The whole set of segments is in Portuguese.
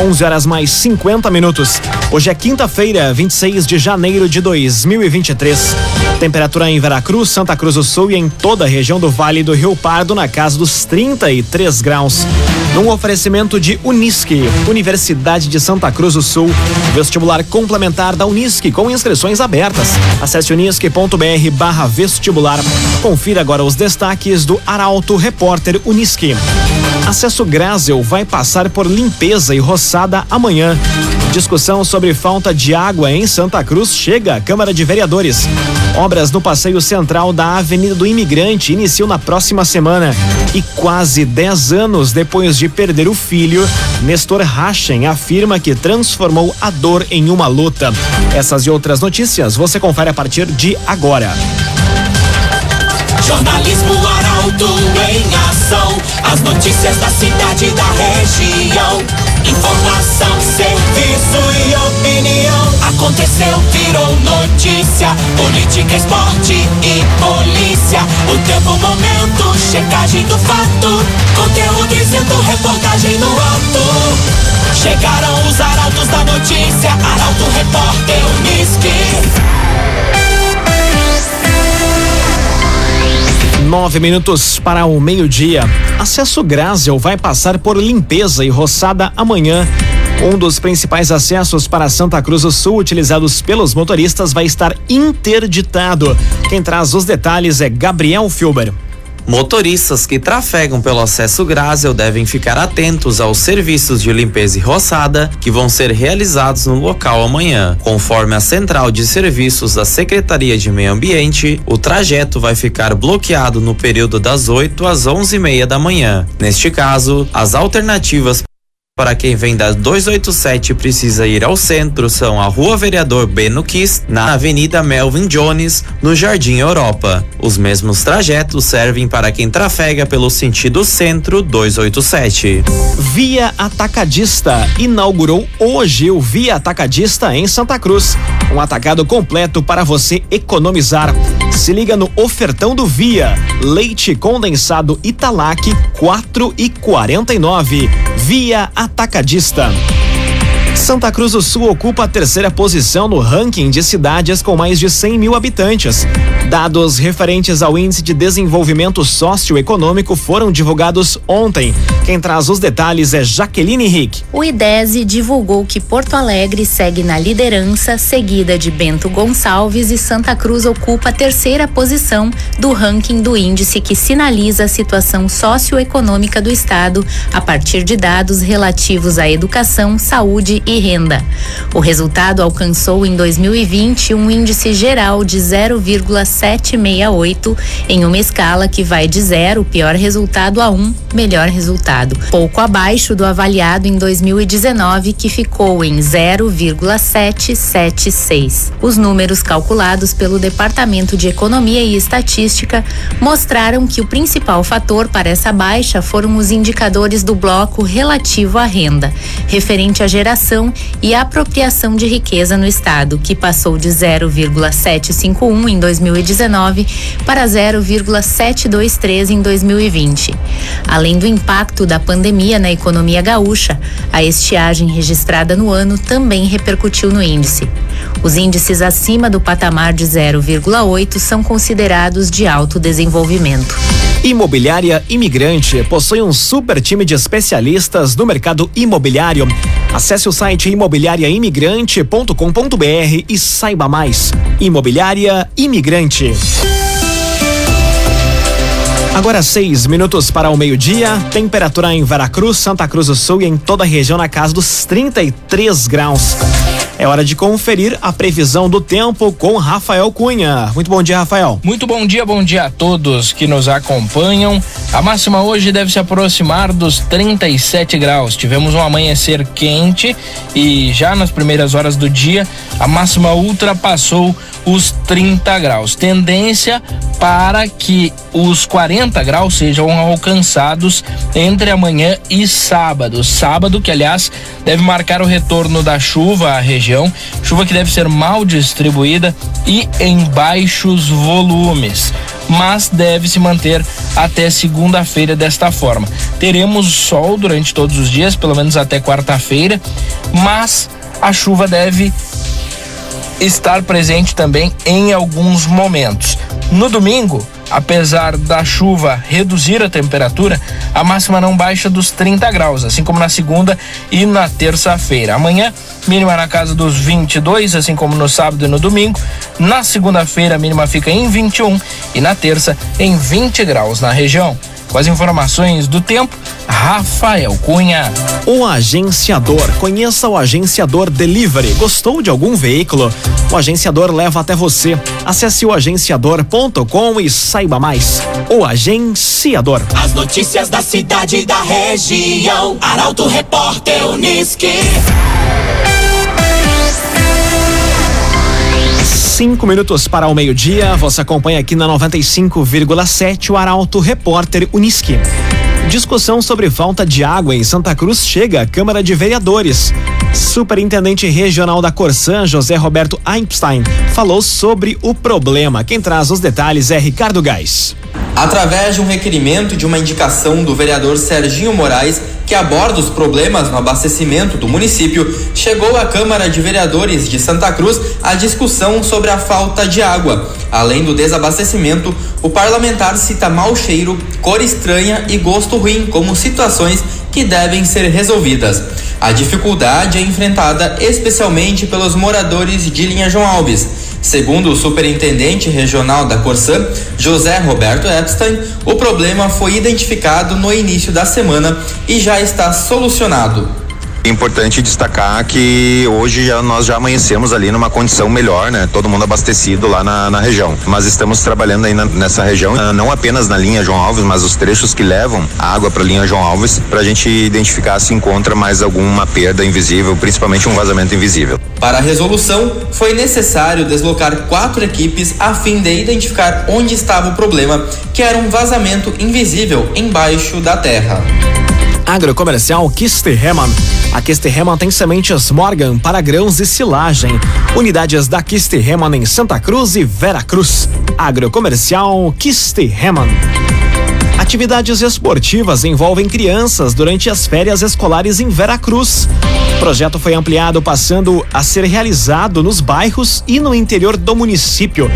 11 horas mais 50 minutos. Hoje é quinta-feira, 26 de janeiro de 2023. Temperatura em Veracruz, Santa Cruz do Sul e em toda a região do Vale do Rio Pardo na casa dos 33 graus. Num oferecimento de Unisque, Universidade de Santa Cruz do Sul, vestibular complementar da Unisque com inscrições abertas. Acesse unisque.br/vestibular. Confira agora os destaques do Arauto Repórter Unisque. Acesso Grásel vai passar por limpeza e roçada amanhã. Discussão sobre falta de água em Santa Cruz chega à Câmara de Vereadores. Obras no passeio central da Avenida do Imigrante iniciam na próxima semana. E quase 10 anos depois de perder o filho, Nestor Rachen afirma que transformou a dor em uma luta. Essas e outras notícias você confere a partir de agora. Jornalismo Arauto em ação. As notícias da cidade e da região. Informação, serviço e opinião. Aconteceu, virou notícia. Política, esporte e polícia. O tempo, momento, checagem do fato. Conteúdo dizendo, reportagem no ato. Chegaram os arautos da notícia. Arauto, repórter, Unisque. Nove minutos para o meio-dia. Acesso Grásel vai passar por limpeza e roçada amanhã. Um dos principais acessos para Santa Cruz do Sul utilizados pelos motoristas vai estar interditado. Quem traz os detalhes é Gabriel Filber. Motoristas que trafegam pelo acesso Grásel devem ficar atentos aos serviços de limpeza e roçada que vão ser realizados no local amanhã. Conforme a Central de Serviços da Secretaria de Meio Ambiente, o trajeto vai ficar bloqueado no período das 8 às 11 e meia da manhã. Neste caso, as alternativas para quem vem da 287 e precisa ir ao centro são a Rua Vereador Beno Kiss, na Avenida Melvin Jones, no Jardim Europa. Os mesmos trajetos servem para quem trafega pelo sentido centro 287. Via Atacadista inaugurou hoje o Via Atacadista em Santa Cruz. Um atacado completo para você economizar. Se liga no ofertão do Via. Leite condensado Italac 4 e 49. Via Atacadista. Atacadista. Santa Cruz do Sul ocupa a terceira posição no ranking de cidades com mais de 100 mil habitantes. Dados referentes ao Índice de Desenvolvimento Socioeconômico foram divulgados ontem. Quem traz os detalhes é Jaqueline Rick. O IDESE divulgou que Porto Alegre segue na liderança, seguida de Bento Gonçalves e Santa Cruz ocupa a terceira posição do ranking do índice que sinaliza a situação socioeconômica do estado a partir de dados relativos à educação, saúde e renda. O resultado alcançou em 2020 um índice geral de 0,768 em uma escala que vai de zero, pior resultado, a um, melhor resultado, pouco abaixo do avaliado em 2019, que ficou em 0,776. Os números calculados pelo Departamento de Economia e Estatística mostraram que o principal fator para essa baixa foram os indicadores do bloco relativo à renda, referente à geração e apropriação de riqueza no estado, que passou de 0,751 em 2019 para 0,723 em 2020. Além do impacto da pandemia na economia gaúcha, a estiagem registrada no ano também repercutiu no índice. Os índices acima do patamar de 0,8 são considerados de alto desenvolvimento. Imobiliária Imigrante possui um super time de especialistas no mercado imobiliário. Acesse o site imobiliariaimigrante.com.br e saiba mais. Imobiliária Imigrante. Agora seis minutos para o meio-dia. Temperatura em Veracruz, Santa Cruz do Sul e em toda a região na casa dos 33 graus. É hora de conferir a previsão do tempo com Rafael Cunha. Muito bom dia, Rafael. Muito bom dia, bom dia a todos que nos acompanham. A máxima hoje deve se aproximar dos 37 graus. Tivemos um amanhecer quente e já nas primeiras horas do dia a máxima ultrapassou os 30 graus. Tendência para que os 40 graus sejam alcançados entre amanhã e sábado. Sábado, que aliás deve marcar o retorno da chuva à região, chuva que deve ser mal distribuída e em baixos volumes. mas deve se manter até segunda-feira desta forma. Teremos sol durante todos os dias, pelo menos até quarta-feira, mas a chuva deve estar presente também em alguns momentos. No domingo, apesar da chuva reduzir a temperatura, a máxima não baixa dos 30 graus, assim como na segunda e na terça-feira. Amanhã, mínima na casa dos 22, assim como no sábado e no domingo. Na segunda-feira, a mínima fica em 21 e na terça em 20 graus na região. Com as informações do tempo, Rafael Cunha. O agenciador. Conheça o agenciador Delivery. Gostou de algum veículo? O agenciador leva até você. Acesse o agenciador.com e saiba mais. O agenciador. As notícias da cidade e da região. Arauto Repórter Uniski. Cinco minutos para o meio-dia. Você acompanha aqui na 95,7 o Arauto Repórter Uniski. Discussão sobre falta de água em Santa Cruz chega à Câmara de Vereadores. Superintendente Regional da Corsan, José Roberto Einstein, falou sobre o problema. Quem traz os detalhes é Ricardo Gás. Através de um requerimento de uma indicação do vereador Serginho Moraes, que aborda os problemas no abastecimento do município, chegou à Câmara de Vereadores de Santa Cruz a discussão sobre a falta de água. Além do desabastecimento, o parlamentar cita mau cheiro, cor estranha e gosto ruim como situações que devem ser resolvidas. A dificuldade é enfrentada especialmente pelos moradores de Linha João Alves Segundo o superintendente regional da Corsã, José Roberto Epstein, o problema foi identificado no início da semana e já está solucionado. É importante destacar que hoje já, nós já amanhecemos ali numa condição melhor, né? Todo mundo abastecido lá na, na região. Mas estamos trabalhando aí na, nessa região, ah, não apenas na linha João Alves, mas os trechos que levam água para a linha João Alves, para a gente identificar se encontra mais alguma perda invisível, principalmente um vazamento invisível. Para a resolução, foi necessário deslocar quatro equipes a fim de identificar onde estava o problema, que era um vazamento invisível embaixo da terra. Agrocomercial Kisterhemann. A Kisterhemann tem sementes Morgan para grãos e silagem. Unidades da Kisterhemann em Santa Cruz e Vera Cruz. Agrocomercial Kisterhemann. Atividades esportivas envolvem crianças durante as férias escolares em Veracruz. O projeto foi ampliado, passando a ser realizado nos bairros e no interior do município.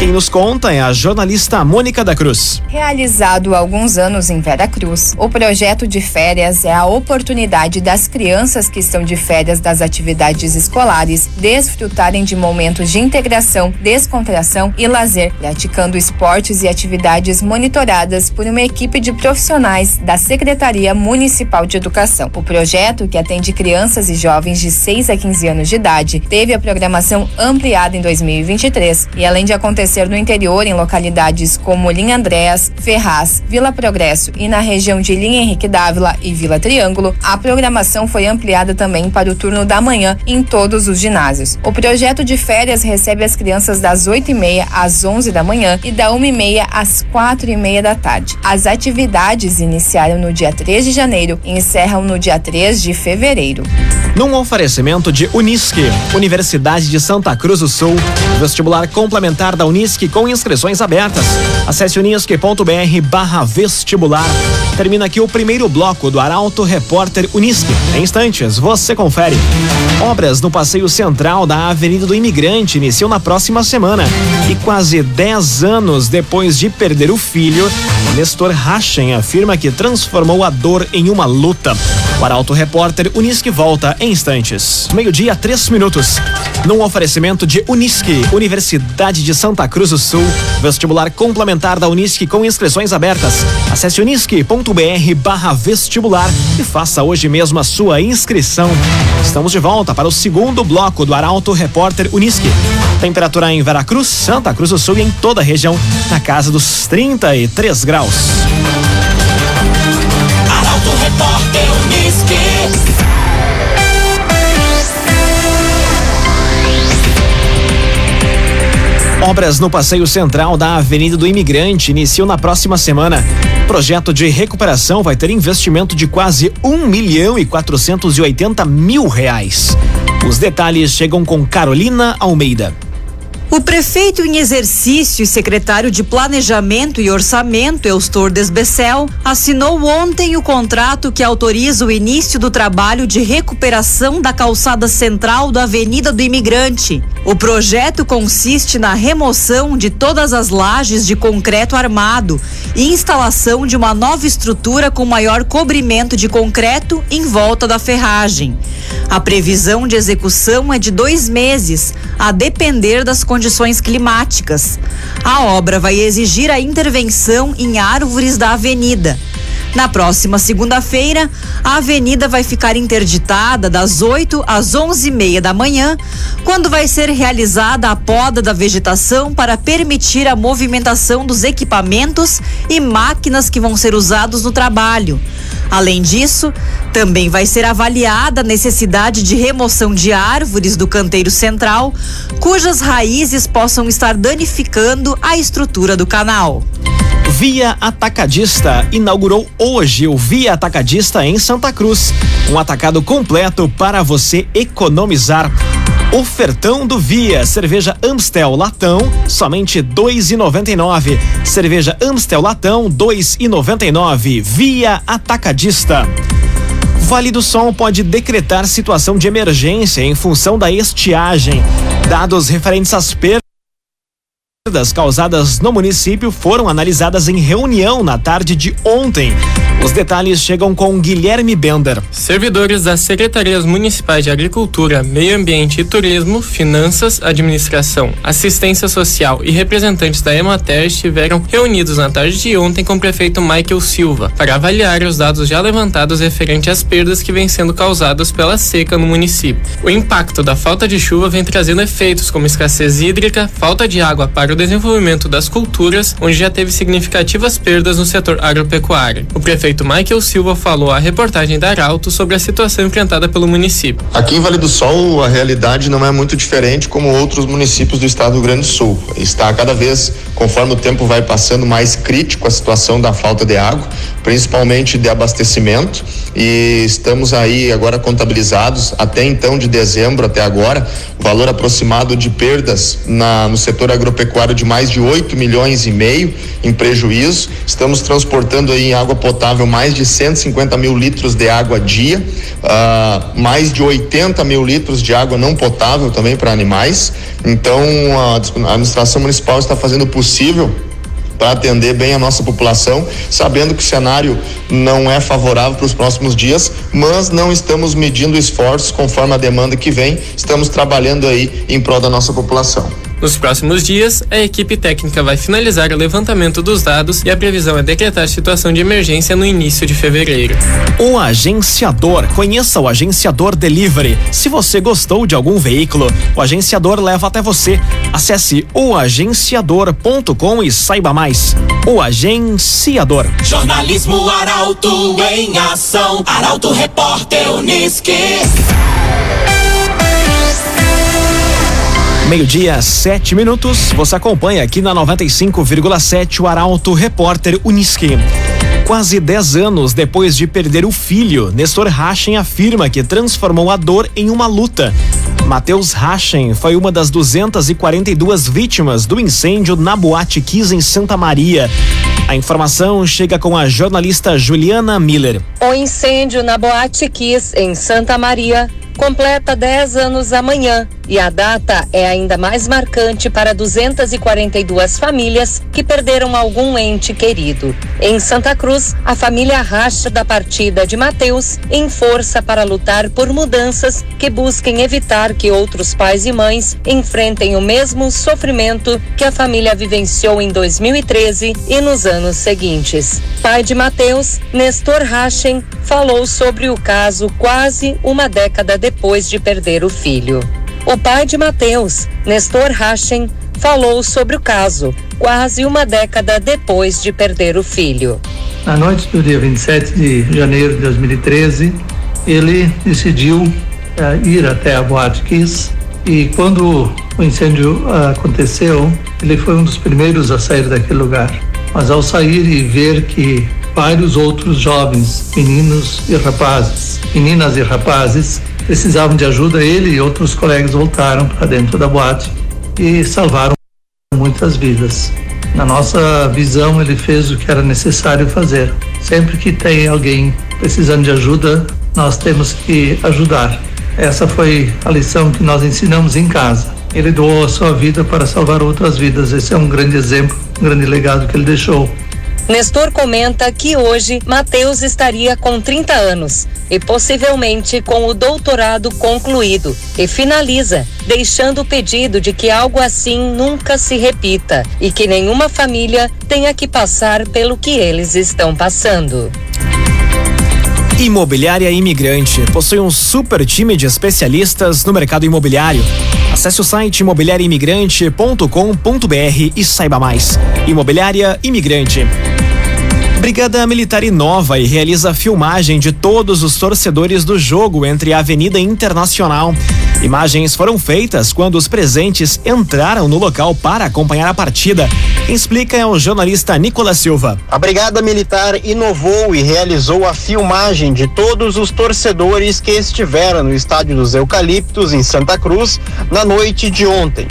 Quem nos conta é a jornalista Mônica da Cruz. Realizado há alguns anos em Vera Cruz, o projeto de férias é a oportunidade das crianças que estão de férias das atividades escolares desfrutarem de momentos de integração, descontração e lazer, praticando esportes e atividades monitoradas por uma equipe de profissionais da Secretaria Municipal de Educação. O projeto, que atende crianças e jovens de 6 a 15 anos de idade, teve a programação ampliada em 2023 e além de acontecer acontecer no interior em localidades como Linha Andréas, Ferraz, Vila Progresso e na região de Linha Henrique Dávila e Vila Triângulo, a programação foi ampliada também para o turno da manhã em todos os ginásios. O projeto de férias recebe as crianças das 8 e meia às 11 da manhã e da 1 e meia às 4 e meia da tarde. As atividades iniciaram no dia 3 de janeiro e encerram no dia 3 de fevereiro. Num oferecimento de Unisque, Universidade de Santa Cruz do Sul, vestibular complementar da Unisque Unisque com inscrições abertas. Acesse unisque.br barra vestibular. Termina aqui o primeiro bloco do Arauto Repórter Unisque. Em instantes, você confere. Obras no passeio central da Avenida do Imigrante iniciam na próxima semana. E quase 10 anos depois de perder o filho, Nestor Rachen afirma que transformou a dor em uma luta. O Arauto Repórter Unisque volta em instantes. Meio-dia, três minutos. Num oferecimento de Unisque, Universidade de Santa Cruz do Sul. Vestibular complementar da Unisque com inscrições abertas. Acesse unisque.br barra vestibular e faça hoje mesmo a sua inscrição. Estamos de volta para o segundo bloco do Arauto Repórter Unisque. Temperatura em Veracruz, Santa Cruz do Sul e em toda a região na casa dos 33 graus. Arauto Repórter Unisque. Obras no passeio central da Avenida do Imigrante iniciam na próxima semana. Projeto de recuperação vai ter investimento de quase um milhão e quatrocentos e oitenta mil reais. Os detalhes chegam com Carolina Almeida. O prefeito em exercício e secretário de Planejamento e Orçamento, Eustor Desbecel, assinou ontem o contrato que autoriza o início do trabalho de recuperação da calçada central da Avenida do Imigrante. O projeto consiste na remoção de todas as lajes de concreto armado e instalação de uma nova estrutura com maior cobrimento de concreto em volta da ferragem. A previsão de execução é de dois meses, a depender das condições climáticas. A obra vai exigir a intervenção em árvores da avenida. Na próxima segunda-feira, a avenida vai ficar interditada das 8 às 11 e meia da manhã, quando vai ser realizada a poda da vegetação para permitir a movimentação dos equipamentos e máquinas que vão ser usados no trabalho. Além disso, também vai ser avaliada a necessidade de remoção de árvores do canteiro central, cujas raízes possam estar danificando a estrutura do canal. Via Atacadista inaugurou hoje o Via Atacadista em Santa Cruz. Um atacado completo para você economizar. Ofertão do Via, cerveja Amstel Latão, somente dois e noventa e nove. Cerveja Amstel Latão, dois e noventa e nove. Via Atacadista. Vale do Sol pode decretar situação de emergência em função da estiagem. Dados referentes às perdas perdas causadas no município foram analisadas em reunião na tarde de ontem. Os detalhes chegam com Guilherme Bender. Servidores das Secretarias Municipais de Agricultura, Meio Ambiente e Turismo, Finanças, Administração, Assistência Social e representantes da Emater estiveram reunidos na tarde de ontem com o prefeito Michael Silva para avaliar os dados já levantados referente às perdas que vêm sendo causadas pela seca no município. O impacto da falta de chuva vem trazendo efeitos como escassez hídrica, falta de água para o desenvolvimento das culturas, onde já teve significativas perdas no setor agropecuário. O prefeito Michael Silva falou à reportagem da Arauto sobre a situação enfrentada pelo município. Aqui em Vale do Sol, a realidade não é muito diferente como outros municípios do estado do Rio Grande do Sul. Está cada vez, conforme o tempo vai passando, mais crítico a situação da falta de água, principalmente de abastecimento. E estamos aí agora contabilizados, até então de dezembro até agora, valor aproximado de perdas na, no setor agropecuário de mais de 8 milhões e meio em prejuízo. Estamos transportando aí em água potável mais de 150 mil litros de água dia, uh, mais de 80 mil litros de água não potável também para animais. Então a administração municipal está fazendo o possível para atender bem a nossa população, sabendo que o cenário não é favorável para os próximos dias, mas não estamos medindo esforços conforme a demanda que vem, estamos trabalhando aí em prol da nossa população. Nos próximos dias, a equipe técnica vai finalizar o levantamento dos dados e a previsão é decretar situação de emergência no início de fevereiro. O agenciador. Conheça o agenciador Delivery. Se você gostou de algum veículo, o agenciador leva até você. Acesse oagenciador.com e saiba mais. O agenciador. Jornalismo Arauto em ação. Arauto Repórter Uniski. Meio-dia, sete minutos. Você acompanha aqui na 95,7 o Arauto Repórter Uniski. Quase 10 anos depois de perder o filho, Nestor Rachen afirma que transformou a dor em uma luta. Matheus Rachen foi uma das 242 vítimas do incêndio na Boate Kiss em Santa Maria. A informação chega com a jornalista Juliana Miller. O incêndio na Boate Kiss em Santa Maria completa 10 anos amanhã e a data é ainda mais marcante para 242 famílias que perderam algum ente querido. Em Santa Cruz, a família racha da partida de Mateus em força para lutar por mudanças que busquem evitar que outros pais e mães enfrentem o mesmo sofrimento que a família vivenciou em 2013 e nos anos seguintes. Pai de Mateus, Nestor Rachen, falou sobre o caso quase uma década depois de perder o filho. O pai de Mateus, Nestor Rachen, falou sobre o caso quase uma década depois de perder o filho. Na noite do dia 27 de janeiro de 2013, ele decidiu uh, ir até a Boate Kiss e quando o incêndio uh, aconteceu, ele foi um dos primeiros a sair daquele lugar. Mas ao sair e ver que vários outros jovens, meninos e rapazes, meninas e rapazes, precisavam de ajuda. Ele e outros colegas voltaram para dentro da boate e salvaram muitas vidas. Na nossa visão, ele fez o que era necessário fazer. Sempre que tem alguém precisando de ajuda, nós temos que ajudar. Essa foi a lição que nós ensinamos em casa. Ele doou a sua vida para salvar outras vidas. Esse é um grande exemplo, um grande legado que ele deixou. Nestor comenta que hoje Mateus estaria com 30 anos e possivelmente com o doutorado concluído e finaliza, deixando o pedido de que algo assim nunca se repita e que nenhuma família tenha que passar pelo que eles estão passando. Imobiliária Imigrante possui um super time de especialistas no mercado imobiliário. Acesse o site imobiliariaimigrante.com.br e saiba mais. Imobiliária Imigrante. Brigada Militar inova e realiza filmagem de todos os torcedores do jogo entre a Avenida Internacional. Imagens foram feitas quando os presentes entraram no local para acompanhar a partida. Explica o jornalista Nicolas Silva. A Brigada Militar inovou e realizou a filmagem de todos os torcedores que estiveram no Estádio dos Eucaliptos, em Santa Cruz, na noite de ontem.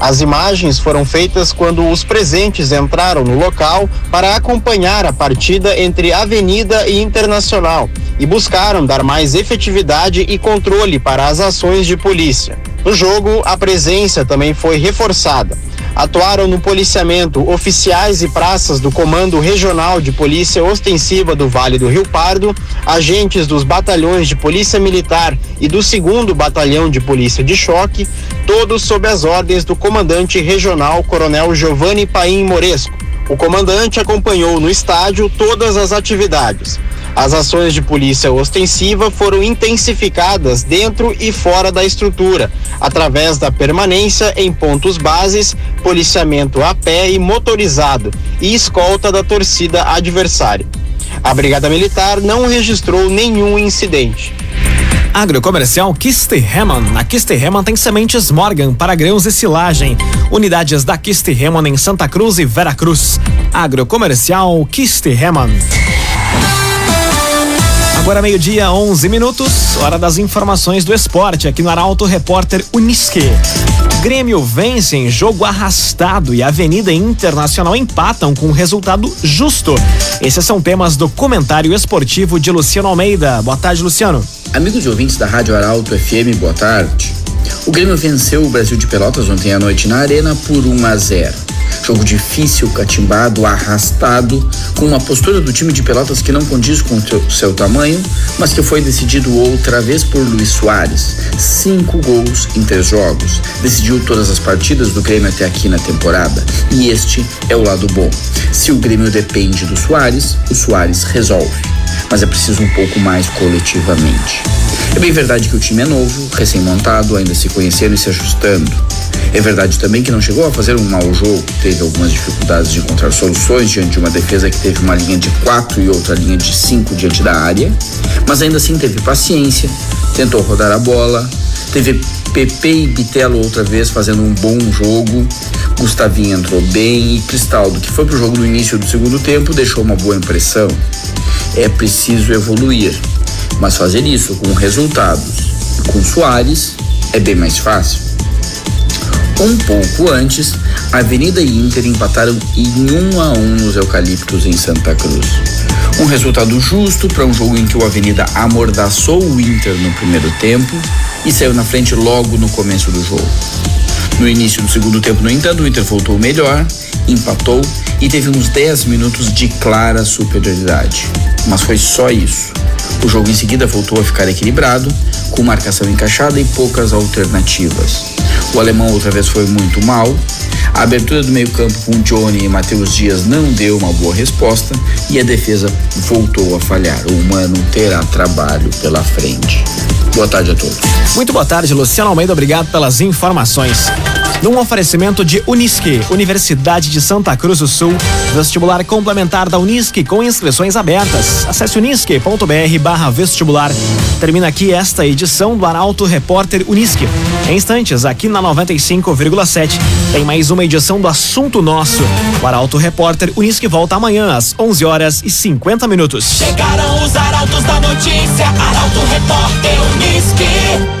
As imagens foram feitas quando os presentes entraram no local para acompanhar a partida entre Avenida e Internacional e buscaram dar mais efetividade e controle para as ações de polícia. No jogo, a presença também foi reforçada atuaram no policiamento oficiais e praças do Comando Regional de Polícia Ostensiva do Vale do Rio Pardo, agentes dos batalhões de Polícia Militar e do 2 Batalhão de Polícia de Choque, todos sob as ordens do comandante regional Coronel Giovanni Paim Moresco. O comandante acompanhou no estádio todas as atividades. As ações de polícia ostensiva foram intensificadas dentro e fora da estrutura, através da permanência em pontos bases, policiamento a pé e motorizado e escolta da torcida adversária. A Brigada Militar não registrou nenhum incidente. Agrocomercial Kisterhemann. Na Kisterhemann tem sementes Morgan para grãos e silagem. Unidades da Kisterhemann em Santa Cruz e Veracruz. Agrocomercial Kisterhemann. Agora meio-dia, 11 minutos, hora das informações do esporte aqui no Arauto Repórter Unisque. Grêmio vence em jogo arrastado e Avenida Internacional empatam com um resultado justo. Esses são temas do comentário esportivo de Luciano Almeida. Boa tarde, Luciano. Amigos e ouvintes da Rádio Arauto FM, boa tarde. O Grêmio venceu o Brasil de Pelotas ontem à noite na Arena por 1 a 0. Jogo difícil, catimbado, arrastado, com uma postura do time de Pelotas que não condiz com o seu tamanho, mas que foi decidido outra vez por Luiz Soares. Cinco gols em três jogos. Decidiu todas as partidas do Grêmio até aqui na temporada. E este é o lado bom. Se o Grêmio depende do Soares, o Soares resolve. Mas é preciso um pouco mais coletivamente. É bem verdade que o time é novo, recém-montado, ainda se conhecendo e se ajustando. É verdade também que não chegou a fazer um mau jogo, teve algumas dificuldades de encontrar soluções diante de uma defesa que teve uma linha de quatro e outra linha de cinco diante da área, mas ainda assim teve paciência, tentou rodar a bola, teve Pepe e Bitelo outra vez fazendo um bom jogo, Gustavinho entrou bem e Cristaldo, que foi pro jogo no início do segundo tempo, deixou uma boa impressão. É preciso evoluir, mas fazer isso com resultados com Soares é bem mais fácil. Um pouco antes, Avenida e Inter empataram em 1 um a 1 um nos Eucaliptos em Santa Cruz. Um resultado justo para um jogo em que o Avenida amordaçou o Inter no primeiro tempo e saiu na frente logo no começo do jogo. No início do segundo tempo, no entanto, o Inter voltou melhor, empatou e teve uns 10 minutos de clara superioridade. Mas foi só isso. O jogo em seguida voltou a ficar equilibrado, com marcação encaixada e poucas alternativas. O alemão outra vez foi muito mal. A abertura do meio-campo com Johnny e Matheus Dias não deu uma boa resposta e a defesa voltou a falhar. O humano terá trabalho pela frente. Boa tarde a todos. Muito boa tarde, Luciano Almeida. Obrigado pelas informações. Num oferecimento de Unisque, Universidade de Santa Cruz do Sul, vestibular complementar da Unisque com inscrições abertas. Acesse unisque.br vestibular. Termina aqui esta edição do Arauto Repórter Unisque. Em instantes, aqui na 95,7, tem mais uma edição do Assunto Nosso. O Arauto Repórter Unisque volta amanhã às 11 horas e 50 minutos. Chegaram os arautos da notícia, Arauto Repórter Unisque.